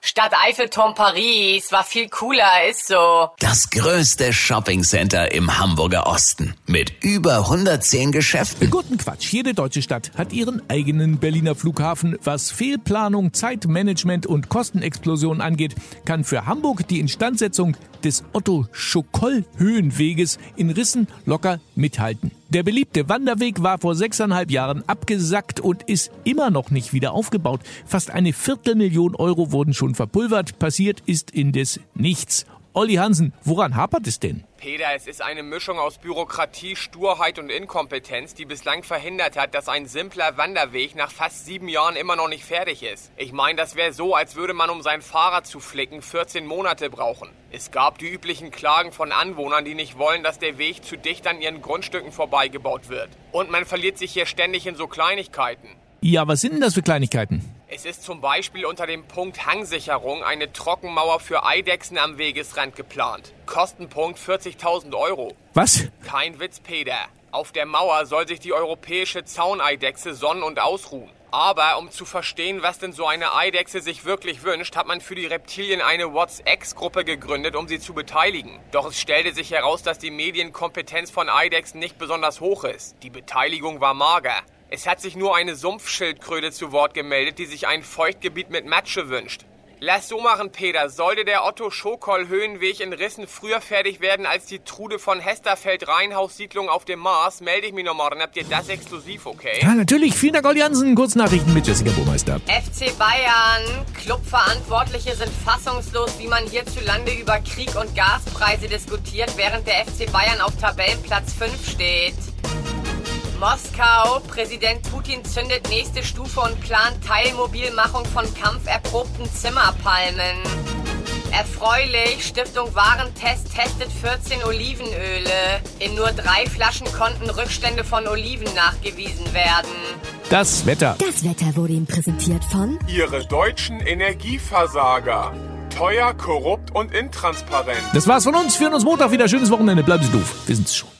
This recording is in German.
Stadt Eiffelturm Paris war viel cooler, ist so. Das größte Shoppingcenter im Hamburger Osten mit über 110 Geschäften. Guten Quatsch. Jede deutsche Stadt hat ihren eigenen Berliner Flughafen. Was Fehlplanung, Zeitmanagement und Kostenexplosion angeht, kann für Hamburg die Instandsetzung des Otto-Schokoll-Höhenweges in Rissen locker mithalten. Der beliebte Wanderweg war vor sechseinhalb Jahren abgesackt und ist immer noch nicht wieder aufgebaut. Fast eine Viertelmillion Euro wurden schon verpulvert. Passiert ist indes nichts. Olli Hansen, woran hapert es denn? Peter, es ist eine Mischung aus Bürokratie, Sturheit und Inkompetenz, die bislang verhindert hat, dass ein simpler Wanderweg nach fast sieben Jahren immer noch nicht fertig ist. Ich meine, das wäre so, als würde man, um sein Fahrrad zu flicken, 14 Monate brauchen. Es gab die üblichen Klagen von Anwohnern, die nicht wollen, dass der Weg zu dicht an ihren Grundstücken vorbeigebaut wird. Und man verliert sich hier ständig in so Kleinigkeiten. Ja, was sind denn das für Kleinigkeiten? Es ist zum Beispiel unter dem Punkt Hangsicherung eine Trockenmauer für Eidechsen am Wegesrand geplant. Kostenpunkt 40.000 Euro. Was? Kein Witz, Peter. Auf der Mauer soll sich die europäische Zauneidechse sonnen und ausruhen. Aber um zu verstehen, was denn so eine Eidechse sich wirklich wünscht, hat man für die Reptilien eine WhatsApp-Gruppe gegründet, um sie zu beteiligen. Doch es stellte sich heraus, dass die Medienkompetenz von Eidechsen nicht besonders hoch ist. Die Beteiligung war mager. Es hat sich nur eine Sumpfschildkröte zu Wort gemeldet, die sich ein Feuchtgebiet mit Matsche wünscht. Lass so machen, Peter. Sollte der Otto Schokoll Höhenweg in Rissen früher fertig werden als die Trude von Hesterfeld Rheinhaus Siedlung auf dem Mars, melde ich mich nochmal, dann habt ihr das exklusiv, okay? Ja, natürlich. Vielen Dank, Olli Hansen. Kurznachrichten mit Jessica Burmeister. FC Bayern. Clubverantwortliche sind fassungslos, wie man hierzulande über Krieg und Gaspreise diskutiert, während der FC Bayern auf Tabellenplatz 5 steht. Moskau. Präsident Putin zündet nächste Stufe und plant Teilmobilmachung von kampferprobten Zimmerpalmen. Erfreulich, Stiftung Warentest testet 14 Olivenöle. In nur drei Flaschen konnten Rückstände von Oliven nachgewiesen werden. Das Wetter. Das Wetter wurde Ihnen präsentiert von Ihre deutschen Energieversager. Teuer, korrupt und intransparent. Das war's von uns. Wir hören uns Montag wieder. Schönes Wochenende. Bleiben Sie doof. Wir sind's schon.